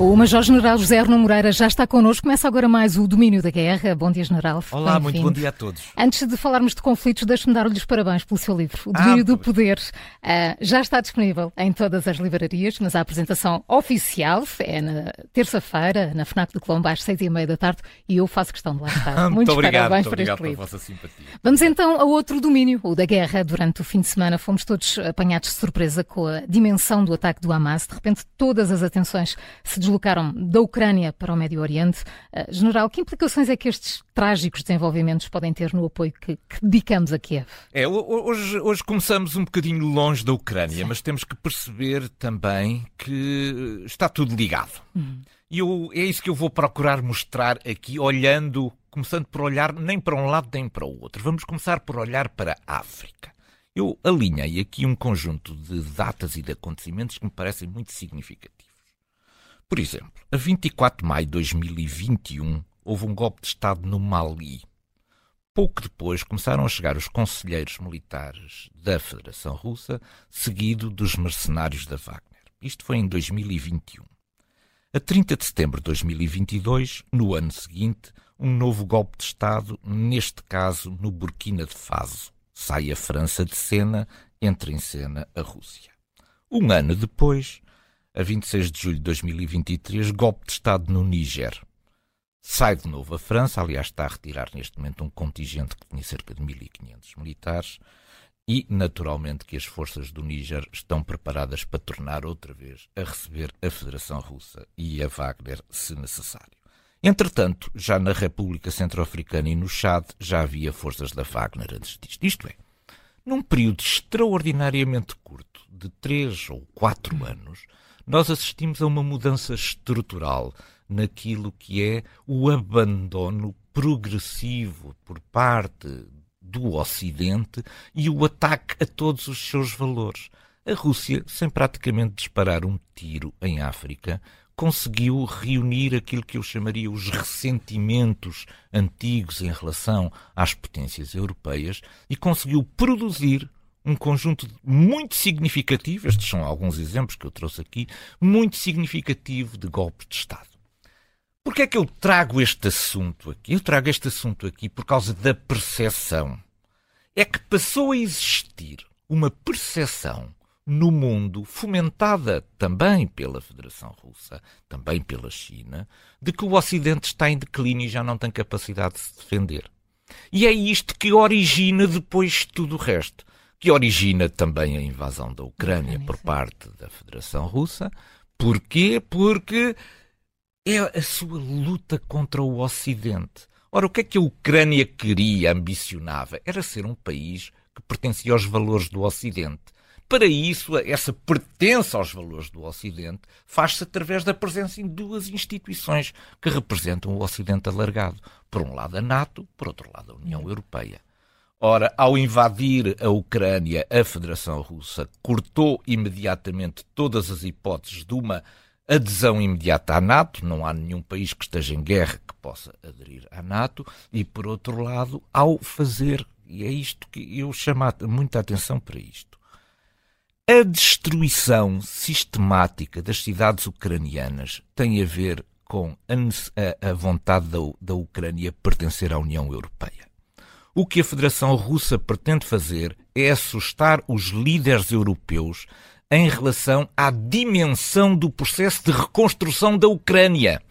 O Major-General José Arno Moreira já está connosco. Começa agora mais o Domínio da Guerra. Bom dia, General. Olá, muito bom dia a todos. Antes de falarmos de conflitos, deixe-me dar-lhe os parabéns pelo seu livro, O Domínio ah, do Poder. Uh, já está disponível em todas as livrarias, mas a apresentação oficial é na terça-feira, na FNAC do Colombo, às seis e meia da tarde, e eu faço questão de lá estar. muito Muitos obrigado, parabéns muito por obrigado este livro. vossa simpatia. Vamos então a outro domínio, o da guerra. Durante o fim de semana fomos todos apanhados de surpresa com a dimensão do ataque do Hamas. De repente, todas as atenções se deslocaram da Ucrânia para o Médio Oriente. Uh, General, que implicações é que estes trágicos desenvolvimentos podem ter no apoio que, que dedicamos a Kiev? É, hoje, hoje, começamos um bocadinho longe da Ucrânia, Sim. mas temos que perceber também que está tudo ligado. Uhum. E eu, é isso que eu vou procurar mostrar aqui, olhando, começando por olhar nem para um lado nem para o outro. Vamos começar por olhar para a África. Eu alinhei aqui um conjunto de datas e de acontecimentos que me parecem muito significativos. Por exemplo, a 24 de maio de 2021 houve um golpe de Estado no Mali. Pouco depois começaram a chegar os conselheiros militares da Federação Russa, seguido dos mercenários da Wagner. Isto foi em 2021. A 30 de setembro de 2022, no ano seguinte, um novo golpe de Estado, neste caso no Burkina Faso. Sai a França de cena, entra em cena a Rússia. Um ano depois, a 26 de julho de 2023, golpe de Estado no Níger. Sai de novo a França, aliás, está a retirar neste momento um contingente que tinha cerca de 1.500 militares, e, naturalmente, que as forças do Níger estão preparadas para tornar outra vez a receber a Federação Russa e a Wagner, se necessário. Entretanto, já na República Centro-Africana e no Chad já havia forças da Wagner antes disto. Isto é, num período extraordinariamente curto, de três ou quatro anos, nós assistimos a uma mudança estrutural naquilo que é o abandono progressivo por parte do Ocidente e o ataque a todos os seus valores. A Rússia, sem praticamente disparar um tiro em África, conseguiu reunir aquilo que eu chamaria os ressentimentos antigos em relação às potências europeias e conseguiu produzir um conjunto muito significativo, estes são alguns exemplos que eu trouxe aqui, muito significativo de golpes de Estado. Porquê é que eu trago este assunto aqui? Eu trago este assunto aqui por causa da percepção. É que passou a existir uma percepção no mundo, fomentada também pela Federação Russa, também pela China, de que o Ocidente está em declínio e já não tem capacidade de se defender. E é isto que origina depois tudo o resto que origina também a invasão da Ucrânia por parte da Federação Russa. Porquê? Porque é a sua luta contra o Ocidente. Ora, o que é que a Ucrânia queria, ambicionava? Era ser um país que pertencia aos valores do Ocidente. Para isso, essa pertença aos valores do Ocidente faz-se através da presença em duas instituições que representam o Ocidente alargado. Por um lado, a NATO, por outro lado, a União Europeia. Ora, ao invadir a Ucrânia, a Federação Russa cortou imediatamente todas as hipóteses de uma adesão imediata à NATO, não há nenhum país que esteja em guerra que possa aderir à NATO, e por outro lado, ao fazer, e é isto que eu chamo muita atenção para isto, a destruição sistemática das cidades ucranianas tem a ver com a, vontade da, da Ucrânia pertencer à União Europeia. O que a Federação Russa pretende fazer é assustar os líderes europeus em relação à dimensão do processo de reconstrução da Ucrânia,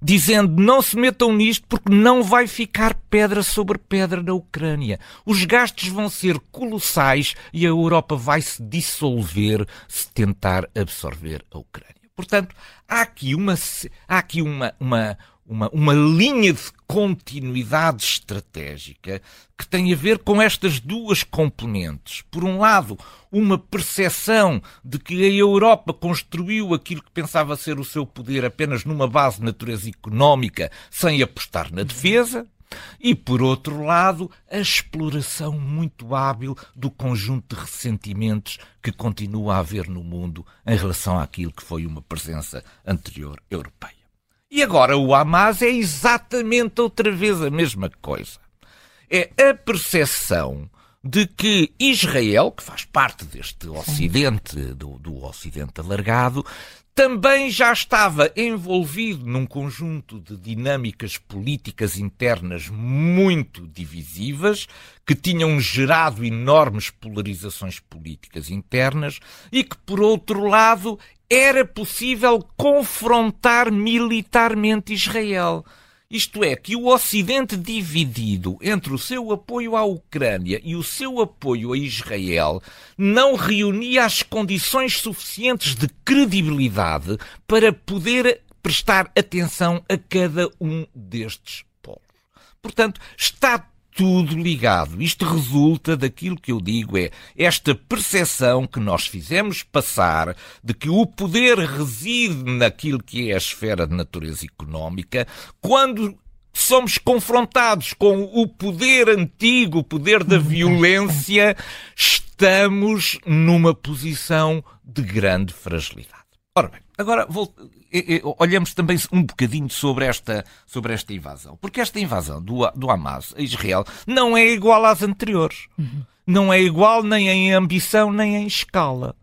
dizendo não se metam nisto porque não vai ficar pedra sobre pedra na Ucrânia. Os gastos vão ser colossais e a Europa vai se dissolver se tentar absorver a Ucrânia. Portanto, há aqui uma, há aqui uma, uma, uma, uma linha de continuidade estratégica que tem a ver com estas duas componentes. Por um lado, uma percepção de que a Europa construiu aquilo que pensava ser o seu poder apenas numa base de natureza económica, sem apostar na defesa. E, por outro lado, a exploração muito hábil do conjunto de ressentimentos que continua a haver no mundo em relação àquilo que foi uma presença anterior europeia. E agora o Hamas é exatamente outra vez a mesma coisa. É a percepção de que Israel, que faz parte deste Ocidente, do, do Ocidente alargado, também já estava envolvido num conjunto de dinâmicas políticas internas muito divisivas, que tinham gerado enormes polarizações políticas internas e que, por outro lado, era possível confrontar militarmente Israel. Isto é, que o Ocidente dividido entre o seu apoio à Ucrânia e o seu apoio a Israel não reunia as condições suficientes de credibilidade para poder prestar atenção a cada um destes polos. Portanto, está tudo ligado. Isto resulta daquilo que eu digo é esta percepção que nós fizemos passar de que o poder reside naquilo que é a esfera de natureza económica, quando somos confrontados com o poder antigo, o poder da violência, estamos numa posição de grande fragilidade. Ora bem, agora olhamos também um bocadinho sobre esta, sobre esta invasão. Porque esta invasão do, do Hamas a Israel não é igual às anteriores. Uhum. Não é igual nem em ambição nem em escala.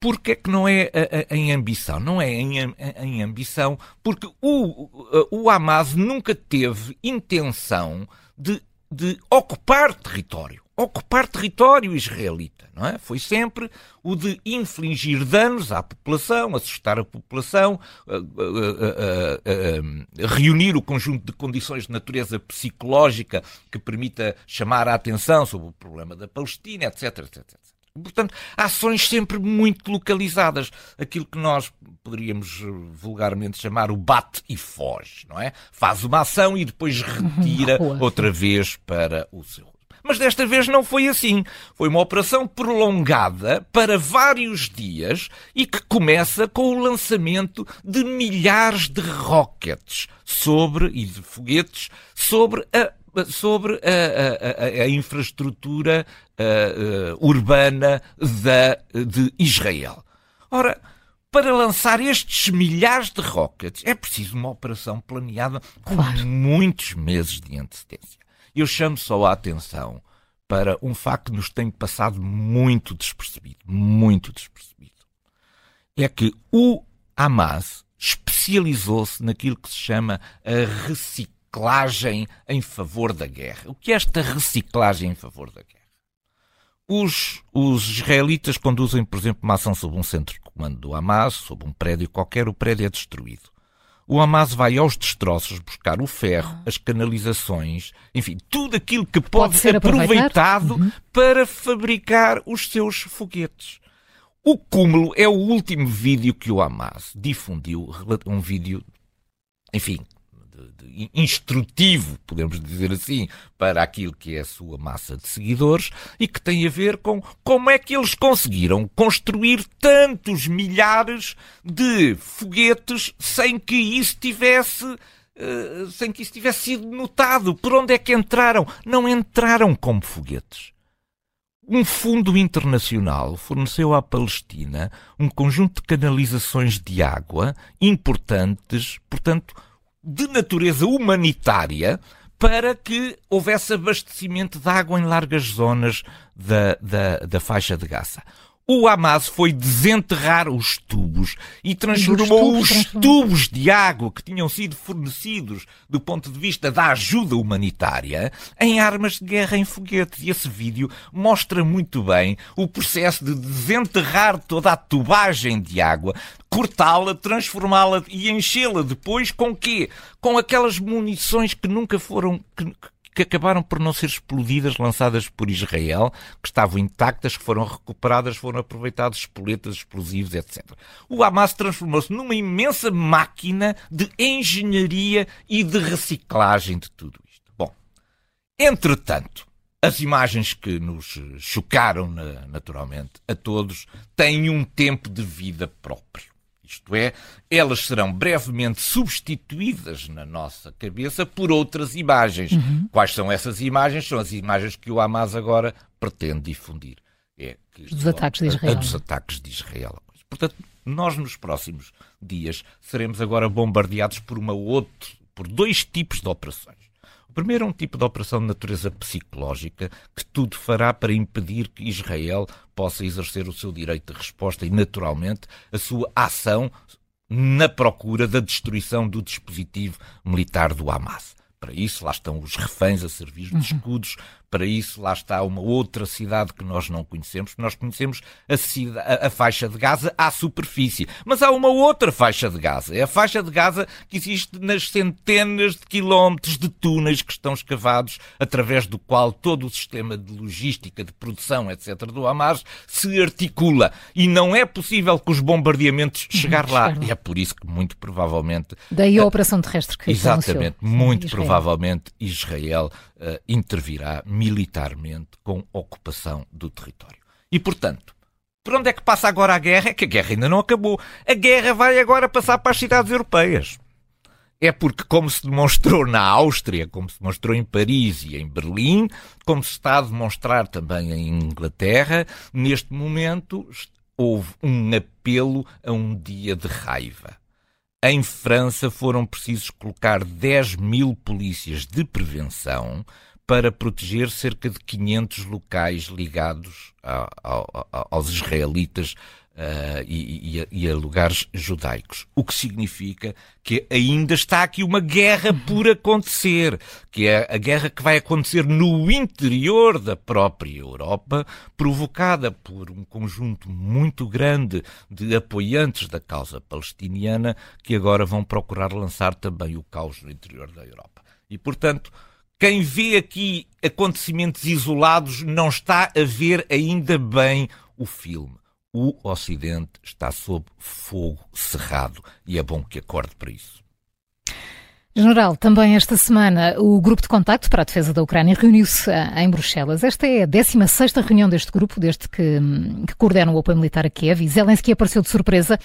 Porquê é que não é em ambição? Não é em, em ambição porque o, o Hamas nunca teve intenção de, de ocupar território ocupar território israelita, não é? Foi sempre o de infligir danos à população, assustar a população, uh, uh, uh, reunir o conjunto de condições de natureza psicológica que permita chamar a atenção sobre o problema da Palestina, etc, etc, etc. Portanto, ações sempre muito localizadas. Aquilo que nós poderíamos vulgarmente chamar o bate e foge, não é? Faz uma ação e depois retira outra vez para o seu mas desta vez não foi assim. Foi uma operação prolongada para vários dias e que começa com o lançamento de milhares de rockets sobre e de foguetes sobre a sobre a, a, a, a infraestrutura uh, uh, urbana da, de Israel. Ora, para lançar estes milhares de rockets é preciso uma operação planeada com claro. muitos meses de antecedência. Eu chamo só a atenção para um facto que nos tem passado muito despercebido, muito despercebido. É que o Hamas especializou-se naquilo que se chama a reciclagem em favor da guerra. O que é esta reciclagem em favor da guerra? Os, os israelitas conduzem, por exemplo, uma ação sob um centro de comando do Hamas, sob um prédio qualquer, o prédio é destruído o Hamas vai aos destroços buscar o ferro, ah. as canalizações, enfim, tudo aquilo que pode, pode ser aproveitado uhum. para fabricar os seus foguetes. O cúmulo é o último vídeo que o Hamas difundiu, um vídeo, enfim, instrutivo, podemos dizer assim, para aquilo que é a sua massa de seguidores e que tem a ver com como é que eles conseguiram construir tantos milhares de foguetes sem que isso tivesse uh, sem que isso tivesse sido notado. Por onde é que entraram? Não entraram como foguetes. Um fundo internacional forneceu à Palestina um conjunto de canalizações de água importantes, portanto, de natureza humanitária para que houvesse abastecimento de água em largas zonas da, da, da faixa de Gaza o Hamas foi desenterrar os tubos e transformou os, tubos, os tubos de água que tinham sido fornecidos do ponto de vista da ajuda humanitária em armas de guerra em foguetes. E esse vídeo mostra muito bem o processo de desenterrar toda a tubagem de água, cortá-la, transformá-la e enchê-la depois com quê? Com aquelas munições que nunca foram, que, que acabaram por não ser explodidas, lançadas por Israel, que estavam intactas, que foram recuperadas, foram aproveitados espoletas, explosivos, etc. O Hamas transformou-se numa imensa máquina de engenharia e de reciclagem de tudo isto. Bom, entretanto, as imagens que nos chocaram naturalmente a todos têm um tempo de vida próprio. Isto é, elas serão brevemente substituídas na nossa cabeça por outras imagens. Uhum. Quais são essas imagens? São as imagens que o Hamas agora pretende difundir. É dos ataques de Israel. Dos ataques de Israel. Portanto, nós nos próximos dias seremos agora bombardeados por uma outra, por dois tipos de operações. O primeiro é um tipo de operação de natureza psicológica que tudo fará para impedir que Israel possa exercer o seu direito de resposta e, naturalmente, a sua ação na procura da destruição do dispositivo militar do Hamas. Para isso, lá estão os reféns a servir de uhum. escudos. Para isso, lá está uma outra cidade que nós não conhecemos. Nós conhecemos a, a, a, faixa de Gaza à superfície. Mas há uma outra faixa de Gaza. É a faixa de Gaza que existe nas centenas de quilómetros de túneis que estão escavados, através do qual todo o sistema de logística, de produção, etc., do Hamas se articula. E não é possível que os bombardeamentos uhum, chegar lá. E é por isso que, muito provavelmente. Daí a operação terrestre que Exatamente, muito provavelmente provavelmente Israel intervirá militarmente com ocupação do território. E, portanto, por onde é que passa agora a guerra? É que a guerra ainda não acabou. A guerra vai agora passar para as cidades europeias. É porque, como se demonstrou na Áustria, como se demonstrou em Paris e em Berlim, como se está a demonstrar também em Inglaterra, neste momento houve um apelo a um dia de raiva. Em França foram precisos colocar 10 mil polícias de prevenção para proteger cerca de 500 locais ligados a, a, aos israelitas uh, e, e, a, e, a, lugares judaicos. O que significa que ainda está aqui uma guerra por acontecer, que é a guerra que vai acontecer no interior da própria Europa, provocada por um conjunto muito grande de apoiantes da causa palestiniana que agora vão procurar lançar também o caos no interior da Europa. E, portanto, quem vê aqui acontecimentos isolados não está a ver ainda bem o filme o Ocidente está sob fogo cerrado e é bom que acorde para isso. General, também esta semana o Grupo de Contacto para a Defesa da Ucrânia reuniu-se eh, em Bruxelas. Esta é a 16 reunião deste grupo, desde que, hum, que coordena o apoio militar a Kiev, e Zelensky apareceu de surpresa.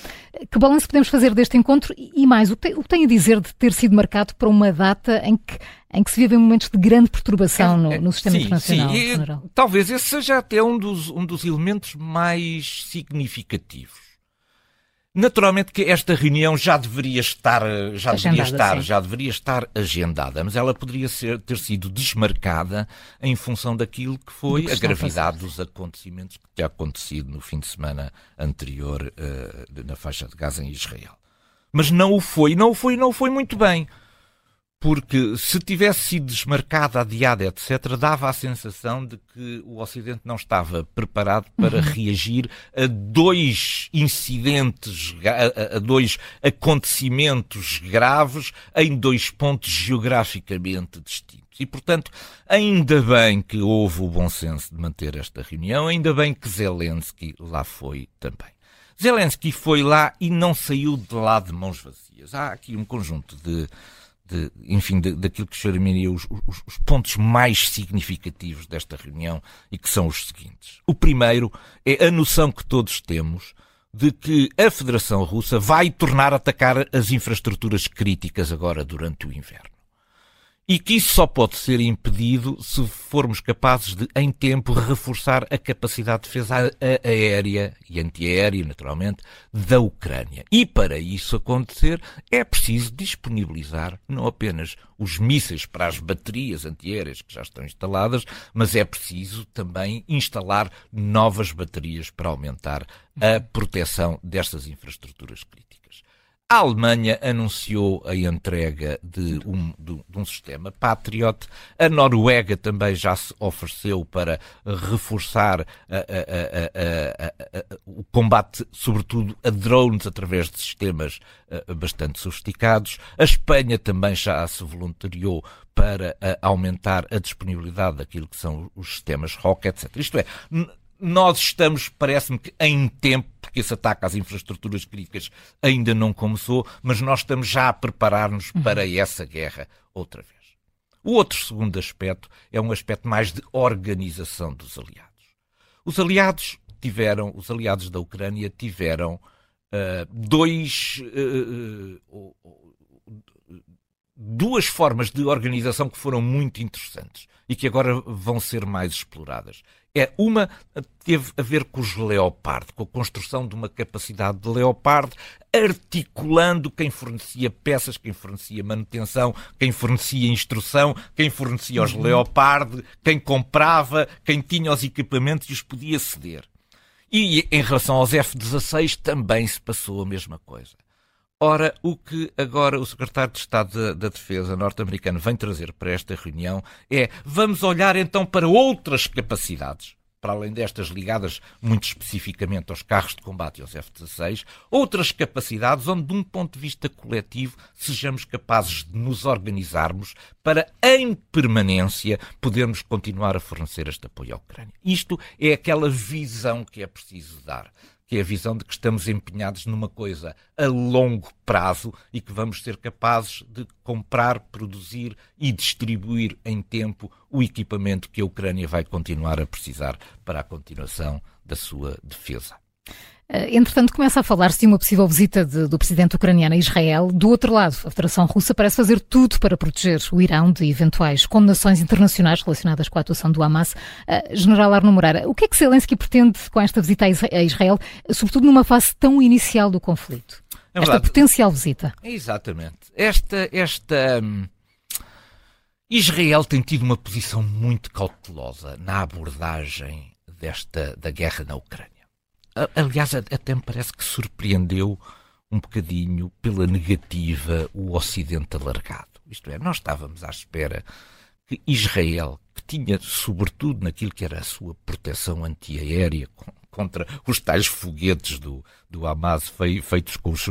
Que balanço podemos fazer deste encontro e mais, o que tem a dizer de ter sido marcado para uma data em que em que se vivem momentos de grande perturbação no, no sistema sim, internacional. Sim, e, talvez esse seja até um dos, um dos elementos mais significativos. Naturalmente que esta reunião já deveria estar, já agendada, deveria estar, já deveria estar agendada, mas ela poderia ser, ter sido desmarcada em função daquilo que foi que a gravidade dos acontecimentos que tinha acontecido no fim de semana anterior uh, na faixa de Gaza em Israel. Mas não o foi, não o foi, não o foi muito bem porque se tivesse sido desmarcada, adiada, etc., dava a sensação de que o Ocidente não estava preparado para uhum. reagir a dois incidentes, a, a, dois acontecimentos graves em dois pontos geograficamente distintos. E, portanto, ainda bem que houve o bom senso de manter esta reunião, ainda bem que Zelensky lá foi também. Zelensky foi lá e não saiu de lá de mãos vazias. Há aqui um conjunto de de, enfim, de, daquilo que chamaria os, os, os, pontos mais significativos desta reunião e que são os seguintes. O primeiro é a noção que todos temos de que a Federação Russa vai tornar a atacar as infraestruturas críticas agora durante o inverno e que isso só pode ser impedido se formos capazes de, em tempo, reforçar a capacidade de defesa aérea e antiaérea, naturalmente, da Ucrânia. E para isso acontecer, é preciso disponibilizar não apenas os mísseis para as baterias antiaéreas que já estão instaladas, mas é preciso também instalar novas baterias para aumentar a proteção destas infraestruturas críticas. A Alemanha anunciou a entrega de um, de, de um, sistema Patriot. A Noruega também já se ofereceu para reforçar a, a, a, o combate, sobretudo a drones, através de sistemas bastante sofisticados. A Espanha também já se voluntariou para aumentar a disponibilidade daquilo que são os sistemas ROC, etc. Isto é, nós estamos, parece-me que em tempo, porque esse ataque às infraestruturas críticas ainda não começou, mas nós estamos já a preparar-nos uhum. para essa guerra outra vez. O outro segundo aspecto é um aspecto mais de organização dos aliados. Os aliados tiveram, os aliados da Ucrânia tiveram uh, dois, uh, uh, duas formas de organização que foram muito interessantes e que agora vão ser mais exploradas. É uma teve a ver com os Leopard, com a construção de uma capacidade de Leopard, articulando quem fornecia peças, quem fornecia manutenção, quem fornecia instrução, quem fornecia os uhum. Leopard, quem comprava, quem tinha os equipamentos e os podia ceder. E em relação aos F-16 também se passou a mesma coisa. Ora, o que agora o secretário de Estado da, da Defesa norte-americano vem trazer para esta reunião é vamos olhar então para outras capacidades para além destas ligadas muito especificamente aos carros de combate e aos F-16, outras capacidades onde, de um ponto de vista coletivo, sejamos capazes de nos organizarmos para, em permanência, podermos continuar a fornecer este apoio à Ucrânia. Isto é aquela visão que é preciso dar que é a visão de que estamos empenhados numa coisa a longo prazo e que vamos ser capazes de comprar, produzir e distribuir em tempo o equipamento que a Ucrânia vai continuar a precisar para a continuação da sua defesa. Eh, entretanto, começa a falar-se de uma possível visita de, do presidente ucraniano a Israel. Do outro lado, a Federação Russa parece fazer tudo para proteger o Irão de eventuais condenações internacionais relacionadas com a atuação do Hamas. Uh, General Arno Moreira, o que é que Zelensky pretende com esta visita a Israel, sobretudo numa fase tão inicial do conflito? É esta potencial visita. Exatamente. Esta, esta, hum, Israel tem tido uma posição muito cautelosa na abordagem desta, da guerra na Ucrânia. Aliás, até me parece que surpreendeu um bocadinho pela negativa o Ocidente alargado. Isto é, nós estávamos à espera que Israel, que tinha, sobretudo naquilo que era a sua proteção antiaérea contra os tais foguetes do, do Hamas feitos com os,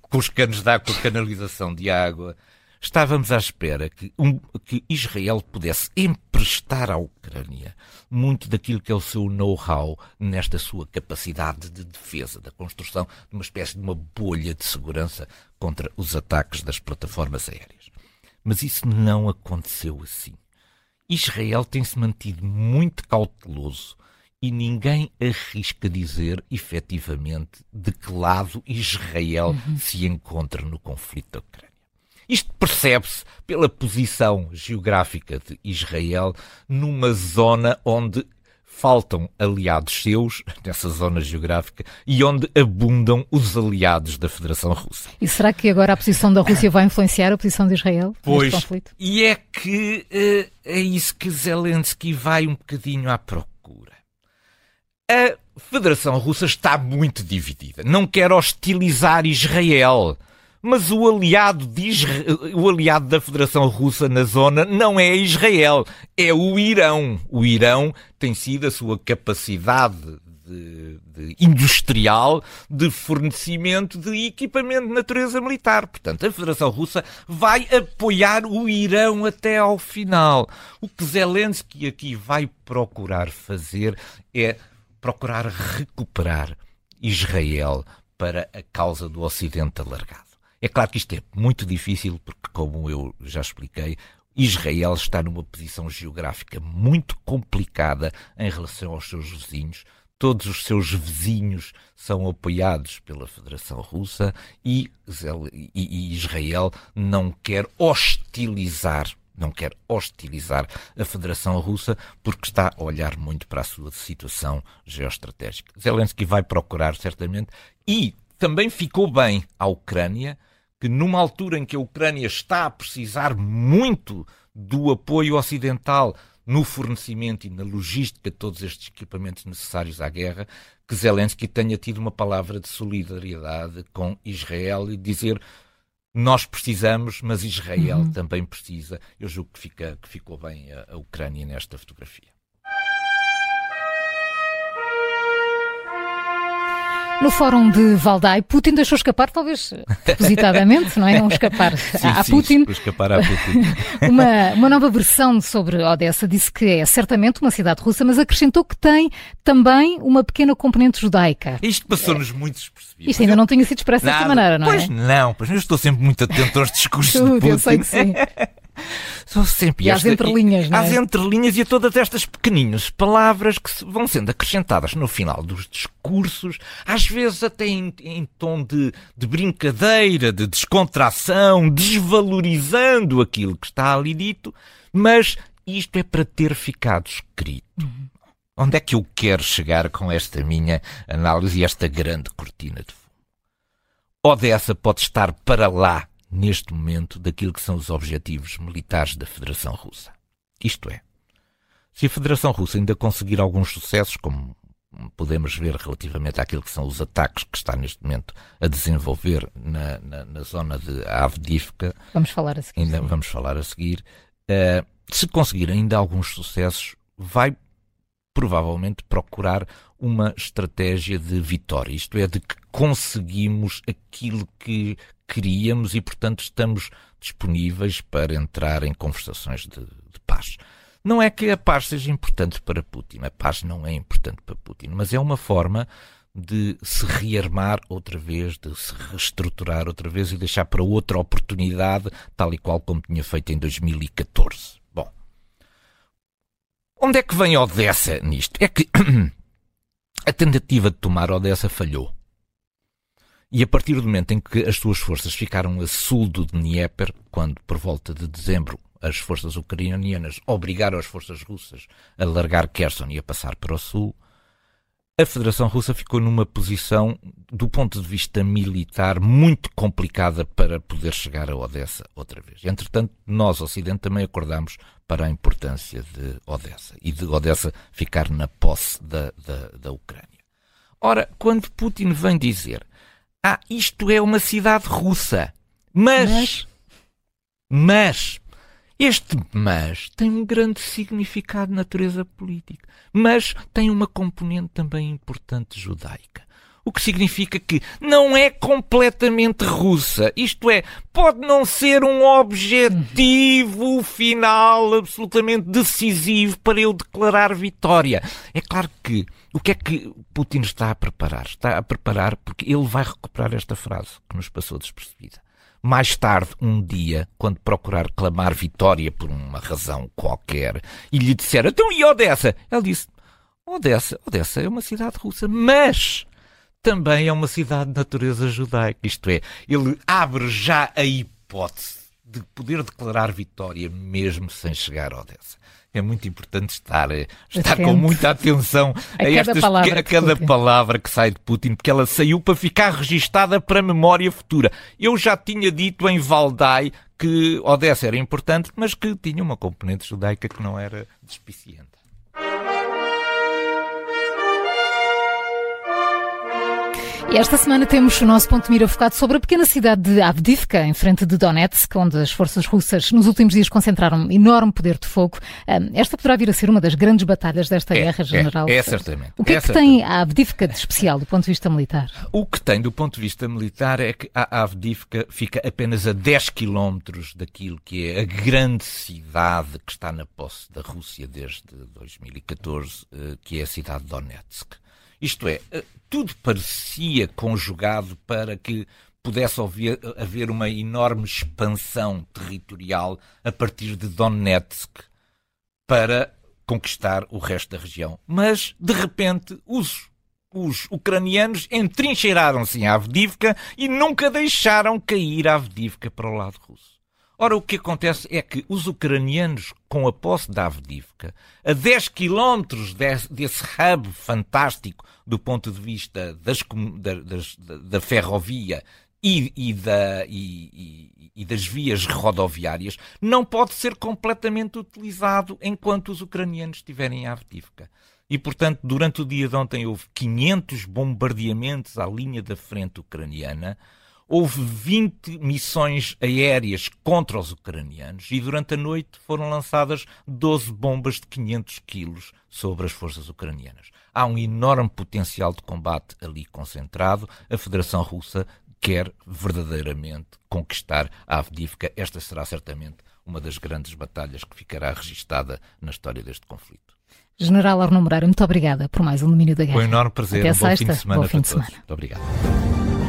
com os canos de água, canalização de água, Estávamos à espera que, um, que Israel pudesse emprestar à Ucrânia muito daquilo que é o seu know-how nesta sua capacidade de defesa, da construção de uma espécie de uma bolha de segurança contra os ataques das plataformas aéreas. Mas isso não aconteceu assim. Israel tem-se mantido muito cauteloso e ninguém arrisca dizer efetivamente de que lado Israel uhum. se encontra no conflito da Ucrânia. Isto percebe-se pela posição geográfica de Israel numa zona onde faltam aliados seus nessa zona geográfica e onde abundam os aliados da Federação Russa. E será que agora a posição da Rússia vai influenciar a posição de Israel pois, neste conflito? E é que uh, é isso que Zelensky vai um bocadinho à procura. A Federação Russa está muito dividida. Não quer hostilizar Israel. Mas o aliado, de o aliado da Federação Russa na zona não é Israel, é o Irão. O Irão tem sido a sua capacidade de, de industrial de fornecimento de equipamento de natureza militar. Portanto, a Federação Russa vai apoiar o Irão até ao final. O que Zelensky aqui vai procurar fazer é procurar recuperar Israel para a causa do Ocidente alargado. É claro que isto é muito difícil, porque, como eu já expliquei, Israel está numa posição geográfica muito complicada em relação aos seus vizinhos. Todos os seus vizinhos são apoiados pela Federação Russa e, Israel não quer hostilizar não quer hostilizar a Federação Russa porque está a olhar muito para a sua situação geoestratégica. Zelensky vai procurar certamente e também ficou bem à Ucrânia que numa altura em que a Ucrânia está a precisar muito do apoio ocidental no fornecimento e na logística de todos estes equipamentos necessários à guerra, que Zelensky tenha tido uma palavra de solidariedade com Israel e dizer nós precisamos, mas Israel uhum. também precisa. Eu julgo que, fica, que ficou bem a, a Ucrânia nesta fotografia. No fórum de Valdai, Putin deixou escapar, talvez propositadamente, não é? Um escapar sim, a, sim, Putin. escapar a Putin. uma, uma nova versão sobre Odessa disse que é certamente uma cidade russa, mas acrescentou que tem também uma pequena componente judaica. Isto passou-nos é. muito despercebido. Isto ainda não tinha sido expresso desta maneira, não pois é? Pois não, pois eu estou sempre muito atento aos discursos Tudo, de Putin. Eu sei que sim. São sempre e às entrelinhas, não é? Às entrelinhas e a todas estas pequeninas palavras que vão sendo acrescentadas no final dos discursos, às vezes até em, em tom de, de brincadeira, de descontração, desvalorizando aquilo que está ali dito, mas isto é para ter ficado escrito. Uhum. Onde é que eu quero chegar com esta minha análise e esta grande cortina de fumo? Odessa pode estar para lá, neste momento, daquilo que são os objetivos militares da Federação Russa. Isto é, se a Federação Russa ainda conseguir alguns sucessos, como podemos ver relativamente àquilo que são os ataques que está neste momento a desenvolver na, na, na zona de Avdivka. Vamos falar a seguir. Ainda sim. vamos falar a seguir. Uh, se conseguir ainda alguns sucessos, vai provavelmente procurar uma estratégia de vitória, isto é, de que conseguimos aquilo que queríamos e, portanto, estamos disponíveis para entrar em conversações de, de paz. Não é que a paz seja importante para Putin, a paz não é importante para Putin, mas é uma forma de se rearmar outra vez, de se reestruturar outra vez e deixar para outra oportunidade, tal e qual como tinha feito em 2014. Onde é que vem Odessa nisto? É que a tentativa de tomar Odessa falhou. E a partir do momento em que as suas forças ficaram a sul do Dnieper, quando por volta de dezembro as forças ucranianas obrigaram as forças russas a largar Kherson e a passar para o sul, a Federação Russa ficou numa posição, do ponto de vista militar, muito complicada para poder chegar a Odessa outra vez. Entretanto, nós, Ocidente, também acordamos para a importância de Odessa e de Odessa ficar na posse da, da, da Ucrânia. Ora, quando Putin vem dizer ah, isto é uma cidade russa, mas, mas, mas este mas tem um grande significado de natureza política, mas tem uma componente também importante judaica. O que significa que não é completamente russa. Isto é, pode não ser um objetivo final absolutamente decisivo para eu declarar vitória. É claro que o que é que Putin está a preparar? Está a preparar porque ele vai recuperar esta frase que nos passou despercebida mais tarde, um dia, quando procurar clamar vitória por uma razão qualquer, e lhe disser, então e Odessa? Ele disse, Odessa, Odessa é uma cidade russa, mas também é uma cidade de natureza judaica. Isto é, ele abre já a hipótese de poder declarar vitória mesmo sem chegar a Odessa é muito importante estar, eh, estar com muita atenção a, a, estas, palavra a cada palavra que sai de Putin, porque ela saiu para ficar registada para a memória futura. Eu já tinha dito em Valdai que Odessa era importante, mas que tinha uma componente judaica que não era despiciente. E esta semana temos o nosso ponto de mira focado sobre a pequena cidade de Avdivka, em frente de Donetsk, onde as forças russas nos últimos dias concentraram um enorme poder de fogo. Esta poderá vir a ser uma das grandes batalhas desta é, guerra, General. É, é certamente. O que é, é que tem a Avdivka de especial do ponto de vista militar? O que tem do ponto de vista militar é que a Avdivka fica apenas a 10 quilómetros daquilo que é a grande cidade que está na posse da Rússia desde 2014, eh, que é a cidade de Donetsk. Isto é, eh, tudo parecia conjugado para que pudesse haver uma enorme expansão territorial a partir de Donetsk para conquistar o resto da região. Mas, de repente, os, os ucranianos entrincheiraram-se em Avdivka e nunca deixaram cair a Avdivka para o lado russo. Ora, o que acontece é que os ucranianos, com a posse da Avdivka, a 10 quilómetros desse hub fantástico do ponto de vista das, da, das, da, ferrovia e, e, da, e, e, das vias rodoviárias, não pode ser completamente utilizado enquanto os ucranianos estiverem em Avdivka. E, portanto, durante o dia de ontem houve 500 bombardeamentos à linha da frente ucraniana, houve 20 missões aéreas contra os ucranianos e durante a noite foram lançadas 12 bombas de 500 quilos sobre as forças ucranianas. Há um enorme potencial de combate ali concentrado. A Federação Russa quer verdadeiramente conquistar a Avdivka. Esta será certamente uma das grandes batalhas que ficará registada na história deste conflito. General Arno Moreira, muito obrigada por mais um domínio da guerra. Foi um enorme prazer. Até um sexta, bom fim de semana. Bom fim de semana. Muito obrigado.